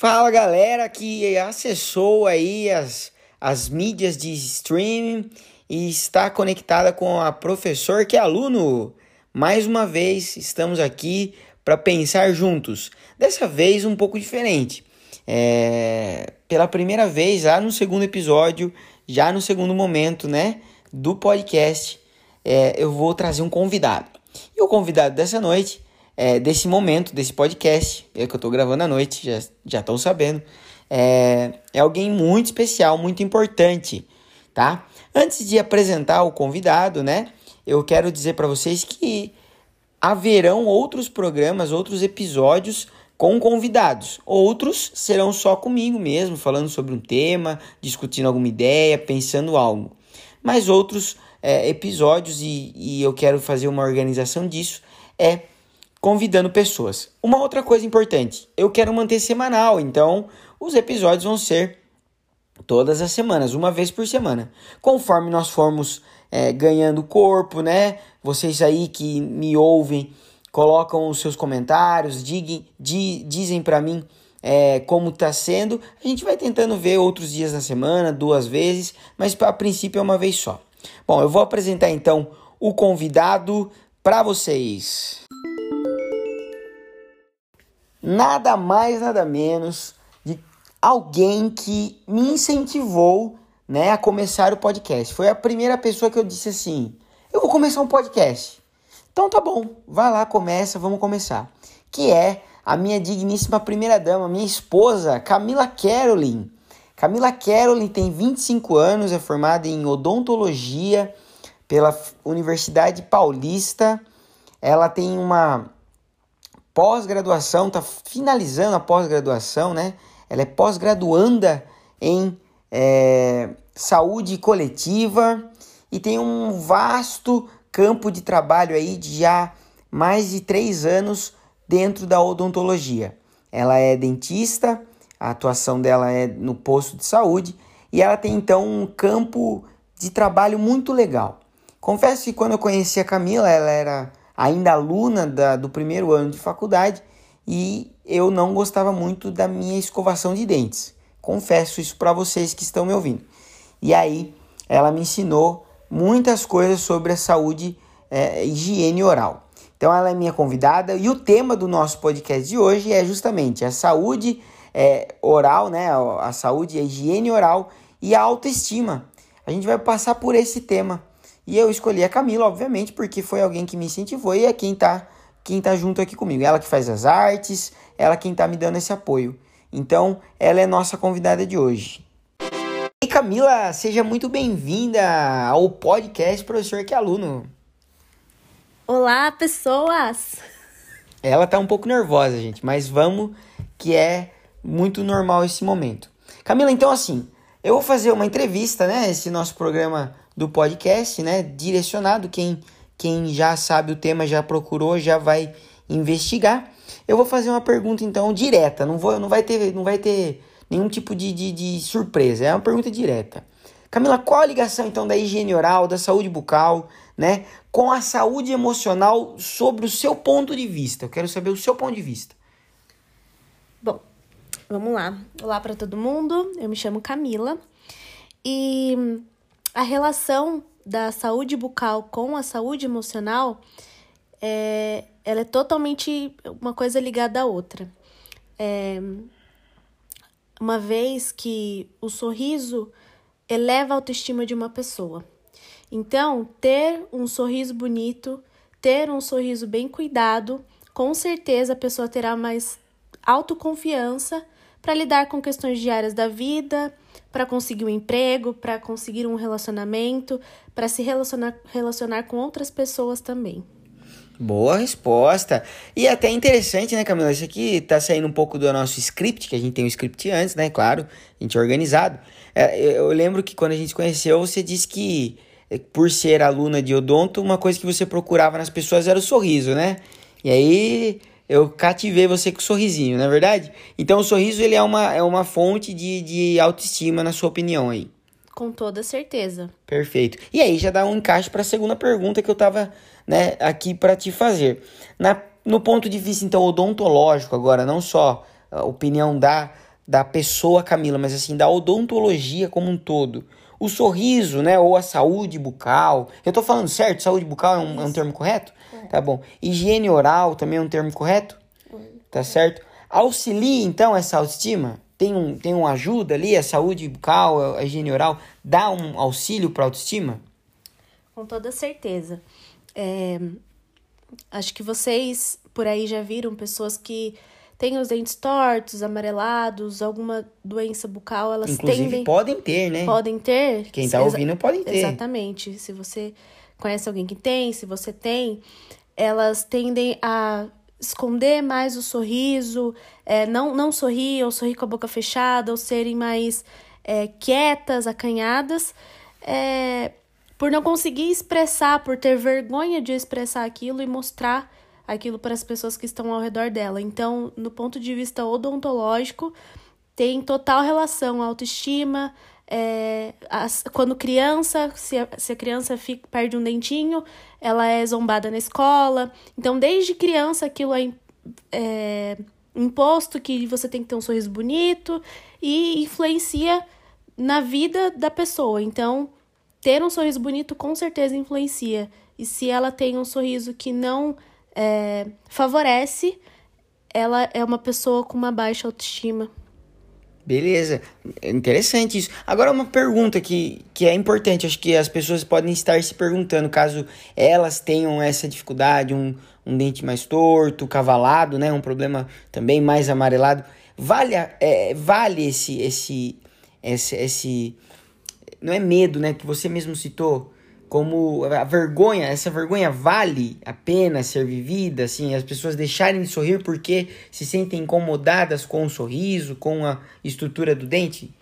Fala galera que acessou aí as, as mídias de streaming e está conectada com a professor que é aluno. Mais uma vez estamos aqui para pensar juntos. Dessa vez um pouco diferente. É, pela primeira vez, lá no segundo episódio, já no segundo momento, né, do podcast, é, eu vou trazer um convidado. E o convidado dessa noite, é, desse momento, desse podcast, é que eu estou gravando à noite, já já estão sabendo, é, é alguém muito especial, muito importante, tá? Antes de apresentar o convidado, né, eu quero dizer para vocês que haverão outros programas, outros episódios com convidados. Outros serão só comigo mesmo, falando sobre um tema, discutindo alguma ideia, pensando algo. Mas outros é, episódios, e, e eu quero fazer uma organização disso, é convidando pessoas. Uma outra coisa importante, eu quero manter semanal, então os episódios vão ser todas as semanas, uma vez por semana. Conforme nós formos é, ganhando corpo, né? Vocês aí que me ouvem colocam os seus comentários, diguem, di, dizem para mim é, como está sendo. A gente vai tentando ver outros dias na semana, duas vezes, mas a princípio é uma vez só. Bom, eu vou apresentar então o convidado para vocês. Nada mais, nada menos de alguém que me incentivou né, a começar o podcast. Foi a primeira pessoa que eu disse assim: eu vou começar um podcast. Então tá bom, vai lá, começa, vamos começar. Que é a minha digníssima primeira dama, minha esposa, Camila Carolyn. Camila Carolyn tem 25 anos, é formada em odontologia pela Universidade Paulista. Ela tem uma pós-graduação, tá finalizando a pós-graduação, né? Ela é pós-graduanda em é, saúde coletiva e tem um vasto campo de trabalho aí de já mais de três anos dentro da odontologia. Ela é dentista, a atuação dela é no posto de saúde e ela tem então um campo de trabalho muito legal. Confesso que quando eu conheci a Camila, ela era ainda aluna da, do primeiro ano de faculdade e eu não gostava muito da minha escovação de dentes. Confesso isso para vocês que estão me ouvindo. E aí ela me ensinou muitas coisas sobre a saúde é, higiene oral. Então ela é minha convidada e o tema do nosso podcast de hoje é justamente a saúde é, oral, né? A saúde, a higiene oral e a autoestima. A gente vai passar por esse tema. E eu escolhi a Camila, obviamente, porque foi alguém que me incentivou e é quem tá, quem tá junto aqui comigo. Ela que faz as artes, ela quem tá me dando esse apoio. Então, ela é nossa convidada de hoje. E Camila, seja muito bem-vinda ao podcast Professor que é Aluno. Olá, pessoas! Ela tá um pouco nervosa, gente, mas vamos que é muito normal esse momento. Camila, então assim, eu vou fazer uma entrevista, né? Esse nosso programa do podcast, né? Direcionado. Quem, quem já sabe o tema, já procurou, já vai investigar. Eu vou fazer uma pergunta, então, direta. Não, vou, não, vai, ter, não vai ter nenhum tipo de, de, de surpresa. É uma pergunta direta. Camila, qual a ligação então da higiene oral, da saúde bucal, né, com a saúde emocional sobre o seu ponto de vista? Eu quero saber o seu ponto de vista. Bom, vamos lá. Olá para todo mundo. Eu me chamo Camila e a relação da saúde bucal com a saúde emocional é, ela é totalmente uma coisa ligada à outra. É, uma vez que o sorriso eleva a autoestima de uma pessoa. Então, ter um sorriso bonito, ter um sorriso bem cuidado, com certeza a pessoa terá mais autoconfiança para lidar com questões diárias da vida, para conseguir um emprego, para conseguir um relacionamento, para se relacionar, relacionar com outras pessoas também. Boa resposta. E até interessante, né, Camila? Isso aqui tá saindo um pouco do nosso script, que a gente tem um script antes, né? Claro, a gente é organizado. É, eu lembro que quando a gente conheceu, você disse que, é, por ser aluna de odonto, uma coisa que você procurava nas pessoas era o sorriso, né? E aí eu cativei você com o sorrisinho, não é verdade? Então o sorriso ele é uma, é uma fonte de, de autoestima, na sua opinião aí. Com toda certeza. Perfeito. E aí já dá um encaixe para a segunda pergunta que eu tava né, aqui para te fazer. Na, no ponto de vista, então, odontológico, agora, não só a opinião da, da pessoa Camila, mas assim, da odontologia como um todo. O sorriso, né, ou a saúde bucal. Eu tô falando certo? Saúde bucal é um, é um termo correto? Tá bom. Higiene oral também é um termo correto? Tá certo? Auxilia, então, essa autoestima? Tem um, tem um ajuda ali, a saúde bucal, a higiene oral, dá um auxílio para autoestima? Com toda certeza. É, acho que vocês por aí já viram pessoas que têm os dentes tortos, amarelados, alguma doença bucal, elas Inclusive, tendem... podem ter, né? Podem ter. Quem tá ouvindo pode ter. Exatamente. Se você conhece alguém que tem, se você tem, elas tendem a esconder mais o sorriso, é, não, não sorrir ou sorrir com a boca fechada, ou serem mais é, quietas, acanhadas, é, por não conseguir expressar, por ter vergonha de expressar aquilo e mostrar aquilo para as pessoas que estão ao redor dela. Então, no ponto de vista odontológico, tem total relação a autoestima. É, as, quando criança, se a, se a criança fica, perde um dentinho, ela é zombada na escola. Então, desde criança, aquilo é, é imposto que você tem que ter um sorriso bonito e influencia na vida da pessoa. Então, ter um sorriso bonito com certeza influencia. E se ela tem um sorriso que não é, favorece, ela é uma pessoa com uma baixa autoestima. Beleza, interessante isso. Agora uma pergunta que, que é importante, acho que as pessoas podem estar se perguntando, caso elas tenham essa dificuldade, um, um dente mais torto, cavalado, né, um problema também mais amarelado, vale, é, vale esse, esse, esse, esse, não é medo, né, que você mesmo citou, como a vergonha, essa vergonha vale a pena ser vivida, assim, as pessoas deixarem de sorrir porque se sentem incomodadas com o sorriso, com a estrutura do dente?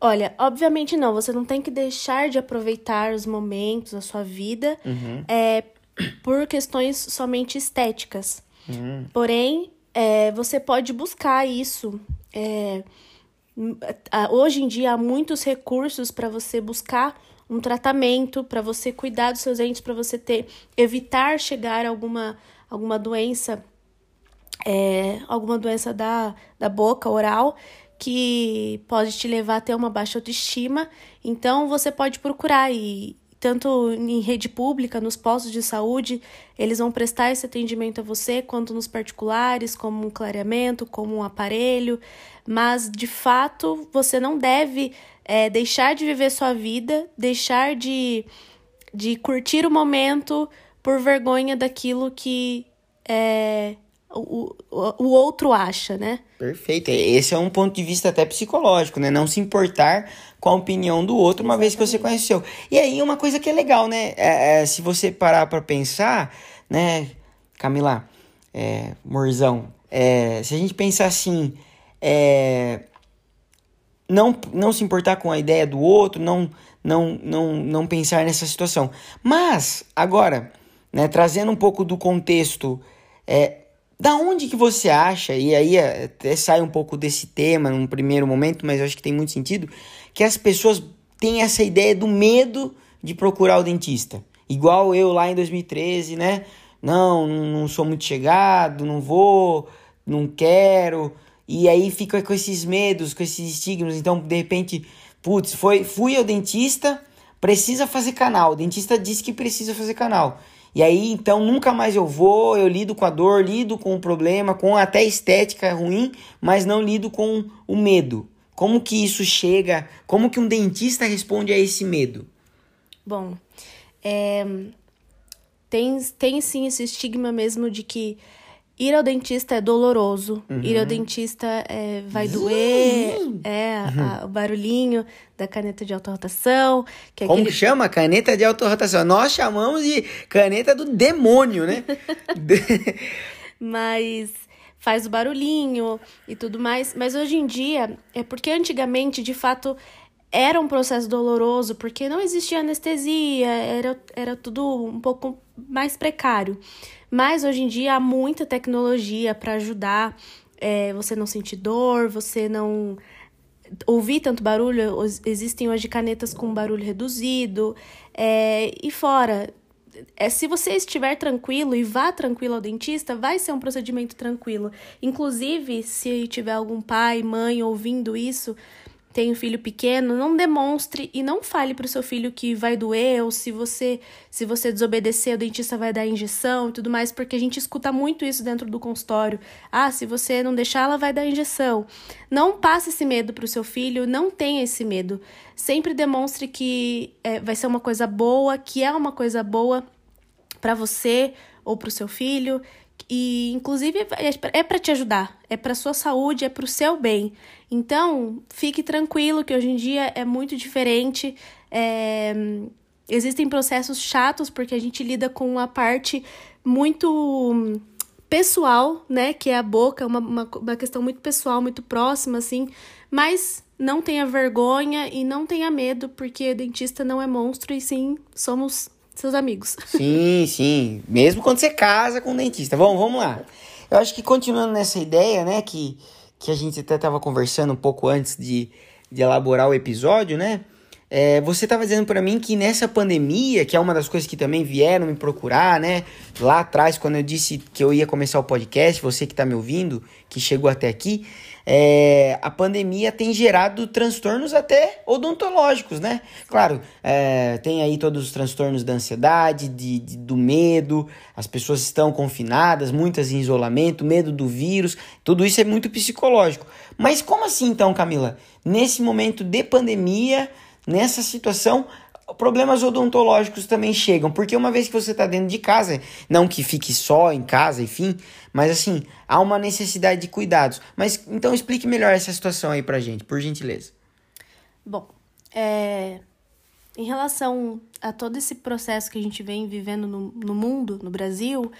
Olha, obviamente não, você não tem que deixar de aproveitar os momentos da sua vida uhum. é, por questões somente estéticas. Uhum. Porém, é, você pode buscar isso. É, hoje em dia há muitos recursos para você buscar um tratamento para você cuidar dos seus dentes, para você ter evitar chegar a alguma, alguma doença, é, alguma doença da, da boca oral que pode te levar a ter uma baixa autoestima. Então você pode procurar e tanto em rede pública, nos postos de saúde, eles vão prestar esse atendimento a você, quanto nos particulares, como um clareamento, como um aparelho, mas de fato você não deve é, deixar de viver sua vida, deixar de, de curtir o momento por vergonha daquilo que é, o, o, outro acha, né? Perfeito. Esse é um ponto de vista até psicológico, né? Não se importar com a opinião do outro uma vez que você conheceu. E aí, uma coisa que é legal, né? É, é, se você parar para pensar, né, Camila, é, Morzão, é, se a gente pensar assim, é, não, não se importar com a ideia do outro, não, não, não, não pensar nessa situação. Mas, agora, né, trazendo um pouco do contexto, é, da onde que você acha, e aí é, até sai um pouco desse tema num primeiro momento, mas eu acho que tem muito sentido, que as pessoas têm essa ideia do medo de procurar o dentista. Igual eu lá em 2013, né? Não, não sou muito chegado, não vou, não quero. E aí fica com esses medos, com esses estigmas. Então, de repente, putz, foi, fui ao dentista, precisa fazer canal. O dentista disse que precisa fazer canal. E aí, então, nunca mais eu vou, eu lido com a dor, lido com o problema, com até estética ruim, mas não lido com o medo. Como que isso chega? Como que um dentista responde a esse medo? Bom, é, tem, tem sim esse estigma mesmo de que Ir ao dentista é doloroso. Uhum. Ir ao dentista é, vai doer. É, a, o barulhinho da caneta de autorrotação. Que é Como aquele... chama? Caneta de autorrotação. Nós chamamos de caneta do demônio, né? Mas faz o barulhinho e tudo mais. Mas hoje em dia, é porque antigamente, de fato, era um processo doloroso, porque não existia anestesia, era, era tudo um pouco mais precário. Mas hoje em dia há muita tecnologia para ajudar é, você não sentir dor, você não ouvir tanto barulho. Existem hoje canetas com barulho reduzido. É, e fora, é, se você estiver tranquilo e vá tranquilo ao dentista, vai ser um procedimento tranquilo. Inclusive, se tiver algum pai, mãe ouvindo isso, tem um filho pequeno, não demonstre e não fale para o seu filho que vai doer ou se você se você desobedecer, o dentista vai dar injeção e tudo mais, porque a gente escuta muito isso dentro do consultório. Ah, se você não deixar, ela vai dar injeção. Não passe esse medo para o seu filho, não tenha esse medo. Sempre demonstre que é, vai ser uma coisa boa, que é uma coisa boa para você ou para o seu filho, e inclusive é para te ajudar, é para sua saúde, é para o seu bem. Então, fique tranquilo que hoje em dia é muito diferente. É... Existem processos chatos porque a gente lida com uma parte muito pessoal, né? Que é a boca, uma, uma, uma questão muito pessoal, muito próxima, assim. Mas não tenha vergonha e não tenha medo, porque dentista não é monstro e sim somos seus amigos. Sim, sim. Mesmo quando você casa com um dentista. Bom, vamos lá. Eu acho que continuando nessa ideia, né, que, que a gente até estava conversando um pouco antes de, de elaborar o episódio, né? É, você estava dizendo para mim que nessa pandemia, que é uma das coisas que também vieram me procurar, né? Lá atrás, quando eu disse que eu ia começar o podcast, você que está me ouvindo, que chegou até aqui, é, a pandemia tem gerado transtornos até odontológicos, né? Claro, é, tem aí todos os transtornos da ansiedade, de, de, do medo, as pessoas estão confinadas, muitas em isolamento, medo do vírus, tudo isso é muito psicológico. Mas como assim então, Camila? Nesse momento de pandemia nessa situação, problemas odontológicos também chegam, porque uma vez que você está dentro de casa, não que fique só em casa, enfim, mas assim, há uma necessidade de cuidados. Mas então explique melhor essa situação aí pra gente, por gentileza. Bom, é, em relação a todo esse processo que a gente vem vivendo no, no mundo, no Brasil,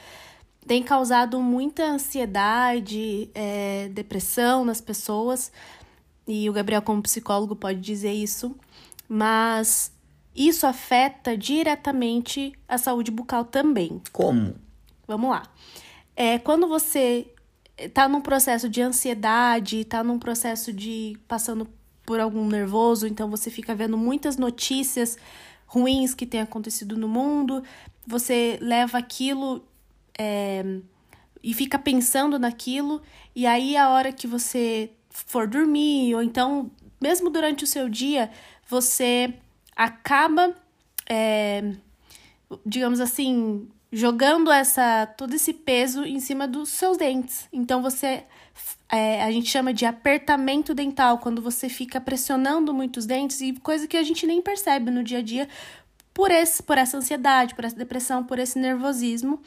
tem causado muita ansiedade, é, depressão nas pessoas, e o Gabriel, como psicólogo, pode dizer isso mas isso afeta diretamente a saúde bucal também. Como? Vamos lá. É, quando você está num processo de ansiedade, está num processo de passando por algum nervoso, então você fica vendo muitas notícias ruins que têm acontecido no mundo, você leva aquilo é, e fica pensando naquilo, e aí a hora que você for dormir, ou então mesmo durante o seu dia, você acaba, é, digamos assim, jogando essa todo esse peso em cima dos seus dentes. Então você é, a gente chama de apertamento dental, quando você fica pressionando muitos dentes e coisa que a gente nem percebe no dia a dia por, esse, por essa ansiedade, por essa depressão, por esse nervosismo.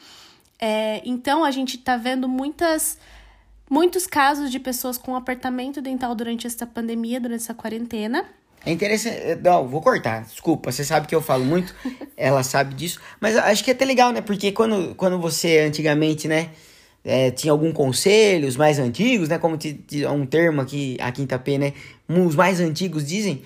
É, então a gente tá vendo muitas muitos casos de pessoas com apertamento dental durante essa pandemia, durante essa quarentena. É interessante. Eh, não, vou cortar. Desculpa, você sabe que eu falo muito. ela sabe disso. Mas acho que é até legal, né? Porque quando, quando você antigamente, né? É, tinha algum conselho, os mais antigos, né? Como é um termo aqui, a Quinta P, né? Os mais antigos dizem: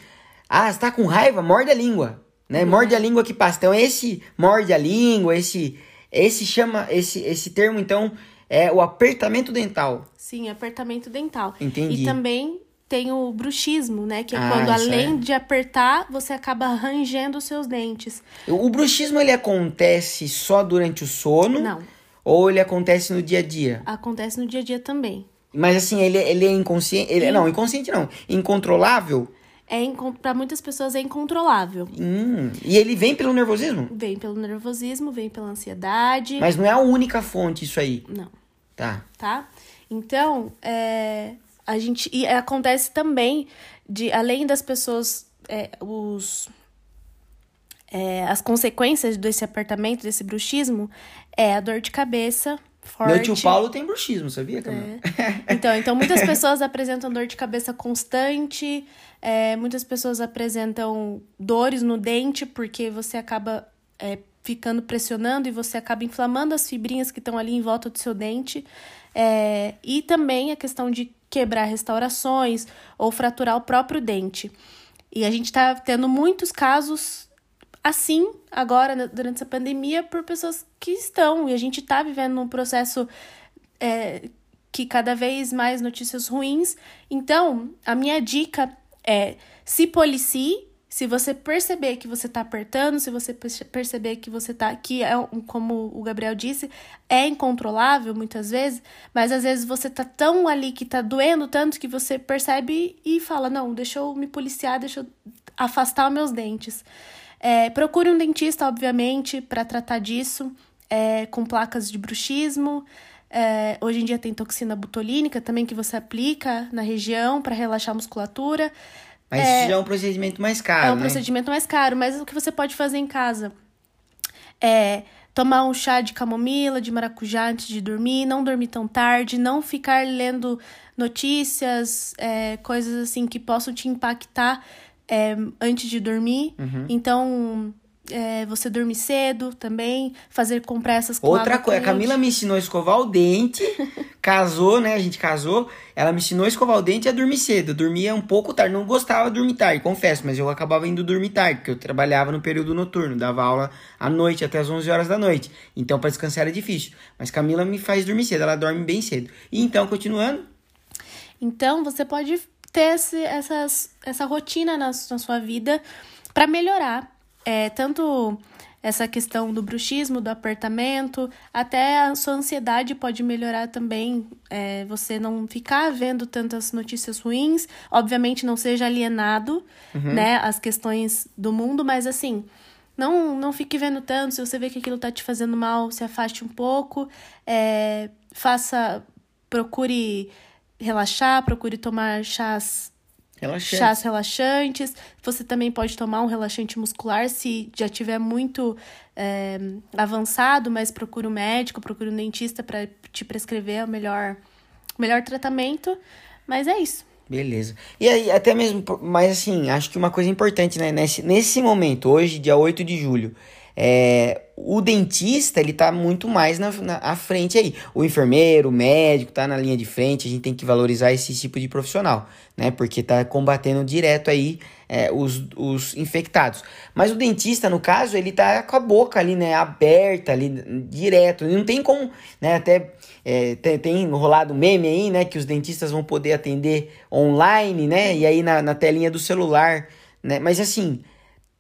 Ah, você tá com raiva? Morde a língua. Né? Uhum. Morde a língua que passa. Então, esse morde a língua, esse. Esse chama. Esse, esse termo, então, é o apertamento dental. Sim, apertamento dental. Entendi. E também tem o bruxismo, né? Que é ah, quando além é. de apertar, você acaba rangendo os seus dentes. O bruxismo ele acontece só durante o sono? Não. Ou ele acontece no dia a dia? Acontece no dia a dia também. Mas assim, ele, ele é inconsciente. Ele, Não, inconsciente não. Incontrolável? É, para muitas pessoas é incontrolável. Hum, e ele vem pelo nervosismo? Vem pelo nervosismo, vem pela ansiedade. Mas não é a única fonte isso aí? Não. Tá. Tá? Então, é, a gente e acontece também de além das pessoas é, os é, as consequências desse apertamento desse bruxismo é a dor de cabeça forte. Meu tio Paulo tem bruxismo, sabia, Camila? É. Então, então muitas pessoas apresentam dor de cabeça constante, é, muitas pessoas apresentam dores no dente porque você acaba é, ficando pressionando e você acaba inflamando as fibrinhas que estão ali em volta do seu dente. É, e também a questão de quebrar restaurações ou fraturar o próprio dente. E a gente está tendo muitos casos assim agora, durante essa pandemia, por pessoas que estão. E a gente está vivendo um processo é, que cada vez mais notícias ruins. Então, a minha dica é se policie, Se você perceber que você tá apertando, se você perceber que você tá que é como o Gabriel disse, é incontrolável muitas vezes, mas às vezes você tá tão ali que tá doendo tanto que você percebe e fala: "Não, deixa eu me policiar, deixa eu afastar os meus dentes". É, procure um dentista, obviamente, para tratar disso, é, com placas de bruxismo. É, hoje em dia tem toxina botulínica também que você aplica na região para relaxar a musculatura. Mas é, isso já é um procedimento mais caro. É um né? procedimento mais caro, mas o que você pode fazer em casa é tomar um chá de camomila, de maracujá antes de dormir, não dormir tão tarde, não ficar lendo notícias, é, coisas assim que possam te impactar é, antes de dormir. Uhum. Então, é, você dormir cedo também, fazer compressas com Outra coisa, a Camila me ensinou a escovar o dente, casou, né? A gente casou, ela me ensinou a escovar o dente e a dormir cedo. Eu dormia um pouco tarde, não gostava de dormir tarde, confesso, mas eu acabava indo dormir tarde, porque eu trabalhava no período noturno, dava aula à noite, até as 11 horas da noite. Então, para descansar era difícil. Mas Camila me faz dormir cedo, ela dorme bem cedo. E então, continuando. Então, você pode ter esse, essas, essa rotina na, na sua vida para melhorar é, tanto essa questão do bruxismo, do apertamento, até a sua ansiedade pode melhorar também. É, você não ficar vendo tantas notícias ruins, obviamente não seja alienado, uhum. né, as questões do mundo, mas assim, não, não fique vendo tanto. Se você vê que aquilo tá te fazendo mal, se afaste um pouco, é, faça, procure relaxar, procure tomar chás Relaxante. chás relaxantes. Você também pode tomar um relaxante muscular se já tiver muito é, avançado, mas procure um médico, procure um dentista para te prescrever o melhor, o melhor tratamento. Mas é isso. Beleza. E aí, até mesmo, mas assim, acho que uma coisa importante, né? Nesse, nesse momento, hoje, dia 8 de julho, é, o dentista, ele tá muito mais na, na à frente aí. O enfermeiro, o médico, tá na linha de frente, a gente tem que valorizar esse tipo de profissional, né? Porque tá combatendo direto aí é, os, os infectados. Mas o dentista, no caso, ele tá com a boca ali, né? Aberta ali, direto. Não tem como, né? Até é, tem, tem rolado meme aí, né? Que os dentistas vão poder atender online, né? E aí na, na telinha do celular, né? Mas assim,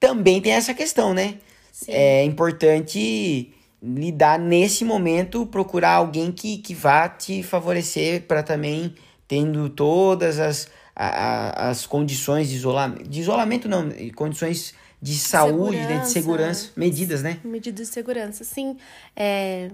também tem essa questão, né? Sim. é importante lidar nesse momento, procurar alguém que, que vá te favorecer para também tendo todas as, a, as condições de isolamento, de isolamento não, condições de saúde, né, de segurança, medidas, né? Medidas de segurança, sim. É,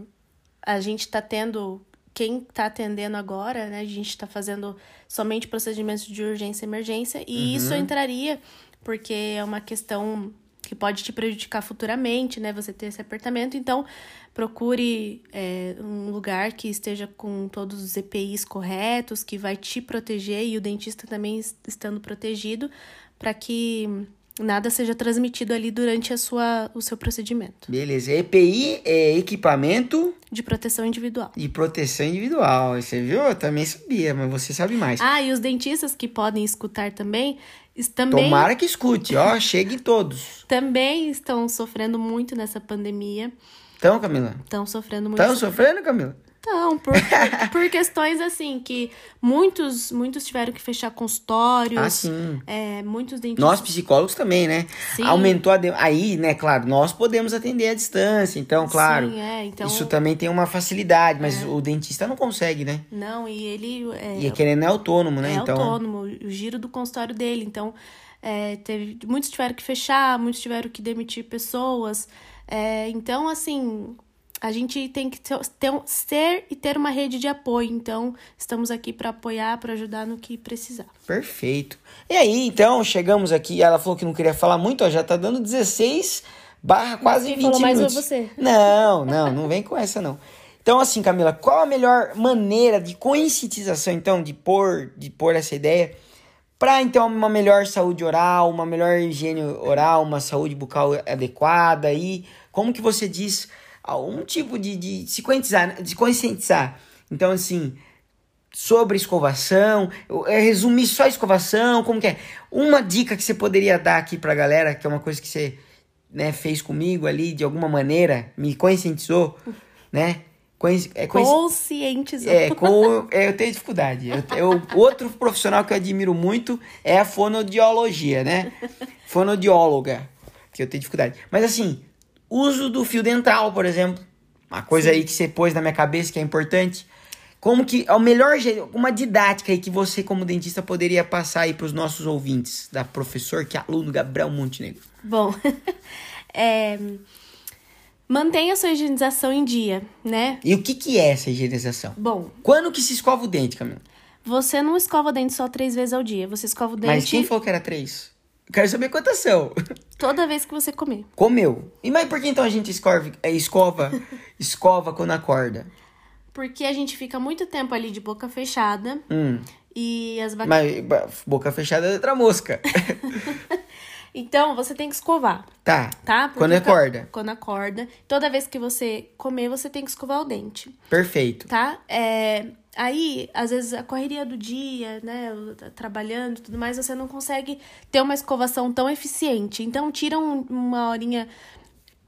a gente está tendo, quem está atendendo agora, né? A gente está fazendo somente procedimentos de urgência e emergência, e uhum. isso entraria porque é uma questão que pode te prejudicar futuramente, né? Você ter esse apertamento. Então, procure é, um lugar que esteja com todos os EPIs corretos, que vai te proteger e o dentista também estando protegido, para que nada seja transmitido ali durante a sua, o seu procedimento. Beleza. EPI é equipamento de proteção individual. De proteção individual. Você viu? Eu também sabia, mas você sabe mais. Ah, e os dentistas que podem escutar também também, Tomara que escute, ó, chegue todos. Também estão sofrendo muito nessa pandemia. Estão, Camila? Estão sofrendo muito. Estão sofrendo, Camila? Então, por, por questões assim, que muitos, muitos tiveram que fechar consultórios. Ah, sim. É, muitos dentistas. Nós, psicólogos, também, né? Sim. Aumentou a. De... Aí, né, claro, nós podemos atender à distância, então, claro. Sim, é, então... Isso também tem uma facilidade, mas é. o dentista não consegue, né? Não, e ele. É, e querendo é autônomo, né? É então... autônomo, o giro do consultório dele. Então, é, teve, muitos tiveram que fechar, muitos tiveram que demitir pessoas. É, então, assim, a gente tem que ter, ser e ter uma rede de apoio. Então, estamos aqui para apoiar, para ajudar no que precisar. Perfeito. E aí, então, chegamos aqui. Ela falou que não queria falar muito, ó, já tá dando 16 barra quase Quem 20 falou mais minutos. você. Não, não, não vem com essa não. Então, assim, Camila, qual a melhor maneira de conscientização, então, de pôr, de pôr essa ideia para então uma melhor saúde oral, uma melhor higiene oral, uma saúde bucal adequada e como que você diz algum tipo de, de se conscientizar, de conscientizar. Então, assim, sobre escovação, resumir só escovação, como que é? Uma dica que você poderia dar aqui pra galera, que é uma coisa que você né, fez comigo ali, de alguma maneira, me conscientizou, né? é Conscientizando. É, com, é, eu tenho dificuldade. Eu, eu, outro profissional que eu admiro muito é a fonodiologia, né? Fonodióloga, que eu tenho dificuldade. Mas assim, uso do fio dental, por exemplo. Uma coisa Sim. aí que você pôs na minha cabeça que é importante. Como que é o melhor jeito, uma didática aí que você como dentista poderia passar aí para os nossos ouvintes, da professor que é aluno Gabriel Montenegro. Bom, é, mantenha a sua higienização em dia, né? E o que, que é essa higienização? Bom. Quando que se escova o dente, Camila? Você não escova o dente só três vezes ao dia. Você escova o dente. Mas quem falou que era três? Quero saber quantas são. Toda vez que você comer. Comeu. E mas por que então a gente escova, é, escova, escova quando acorda? Porque a gente fica muito tempo ali de boca fechada. Hum. E as bactérias. Mas boca fechada é outra mosca. Então, você tem que escovar. Tá. Tá? Porque quando acorda. Quando acorda. Toda vez que você comer, você tem que escovar o dente. Perfeito. Tá? É, aí, às vezes, a correria do dia, né? Trabalhando e tudo mais, você não consegue ter uma escovação tão eficiente. Então, tira um, uma horinha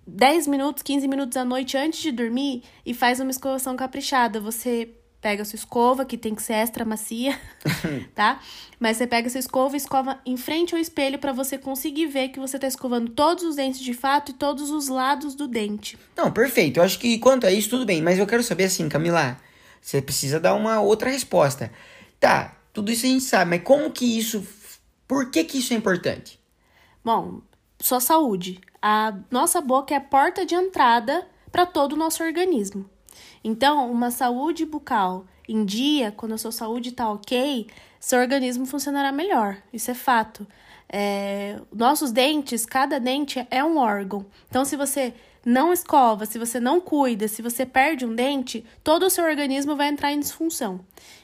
10 minutos, 15 minutos à noite antes de dormir e faz uma escovação caprichada. Você pega a sua escova, que tem que ser extra macia, tá? Mas você pega a sua escova e escova em frente ao espelho para você conseguir ver que você tá escovando todos os dentes de fato e todos os lados do dente. Não, perfeito. Eu acho que quanto a isso, tudo bem. Mas eu quero saber assim, Camila, você precisa dar uma outra resposta. Tá, tudo isso a gente sabe, mas como que isso. Por que que isso é importante? Bom, sua saúde. A nossa boca é a porta de entrada para todo o nosso organismo. Então, uma saúde bucal em dia, quando a sua saúde está ok, seu organismo funcionará melhor. Isso é fato. É, nossos dentes, cada dente é um órgão. Então, se você não escova, se você não cuida, se você perde um dente, todo o seu organismo vai entrar em disfunção.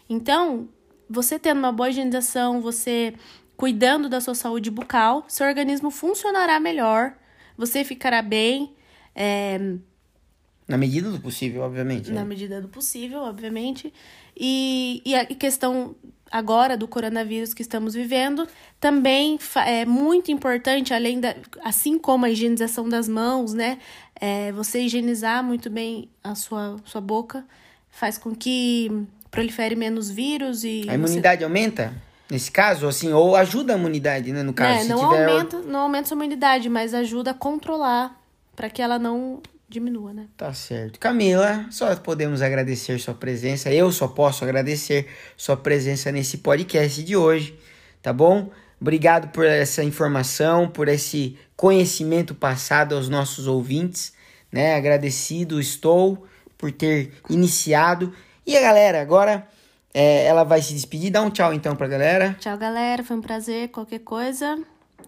Então, você tendo uma boa higienização, você cuidando da sua saúde bucal, seu organismo funcionará melhor, você ficará bem. É, na medida do possível, obviamente. Na né? medida do possível, obviamente. E, e a questão agora do coronavírus que estamos vivendo também é muito importante, além da. Assim como a higienização das mãos, né? É, você higienizar muito bem a sua, sua boca faz com que prolifere menos vírus e. A imunidade você... aumenta? Nesse caso, assim, ou ajuda a imunidade, né? No caso, é, não tiver... aumenta, não aumenta a sua imunidade, mas ajuda a controlar para que ela não diminua, né? Tá certo. Camila, só podemos agradecer sua presença. Eu só posso agradecer sua presença nesse podcast de hoje, tá bom? Obrigado por essa informação, por esse conhecimento passado aos nossos ouvintes, né? Agradecido estou por ter iniciado. E a galera, agora é, ela vai se despedir. Dá um tchau então pra galera. Tchau, galera. Foi um prazer. Qualquer coisa,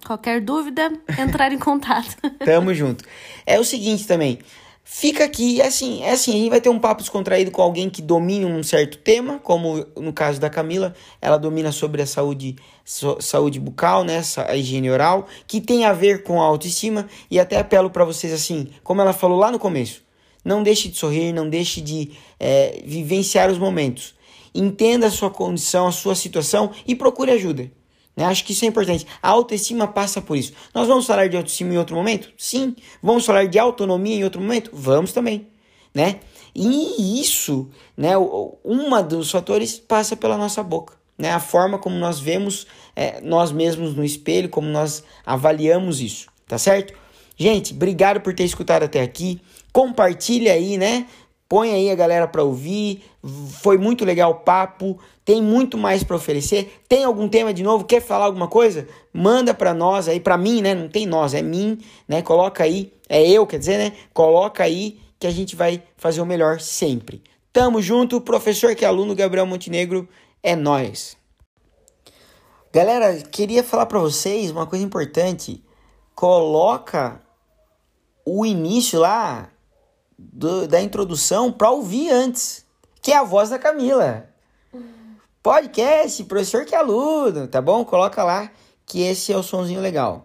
Qualquer dúvida, entrar em contato. Tamo junto. É o seguinte também. Fica aqui, é assim, é assim, a gente vai ter um papo descontraído com alguém que domine um certo tema, como no caso da Camila, ela domina sobre a saúde, so, saúde bucal, né, a higiene oral, que tem a ver com a autoestima, e até apelo para vocês assim, como ela falou lá no começo, não deixe de sorrir, não deixe de é, vivenciar os momentos. Entenda a sua condição, a sua situação e procure ajuda. Né? Acho que isso é importante. A autoestima passa por isso. Nós vamos falar de autoestima em outro momento? Sim. Vamos falar de autonomia em outro momento? Vamos também. Né? E isso, né, uma dos fatores passa pela nossa boca. Né? A forma como nós vemos é, nós mesmos no espelho, como nós avaliamos isso. Tá certo? Gente, obrigado por ter escutado até aqui. Compartilha aí, né? Põe aí a galera para ouvir. Foi muito legal o papo. Tem muito mais para oferecer. Tem algum tema de novo? Quer falar alguma coisa? Manda para nós aí, para mim, né? Não tem nós, é mim, né? Coloca aí, é eu, quer dizer, né? Coloca aí que a gente vai fazer o melhor sempre. Tamo junto, professor que é aluno Gabriel Montenegro, é nós. Galera, queria falar para vocês uma coisa importante. Coloca o início lá do, da introdução para ouvir antes, que é a voz da Camila. Podcast, professor que é aluno, tá bom? Coloca lá que esse é o sonzinho legal.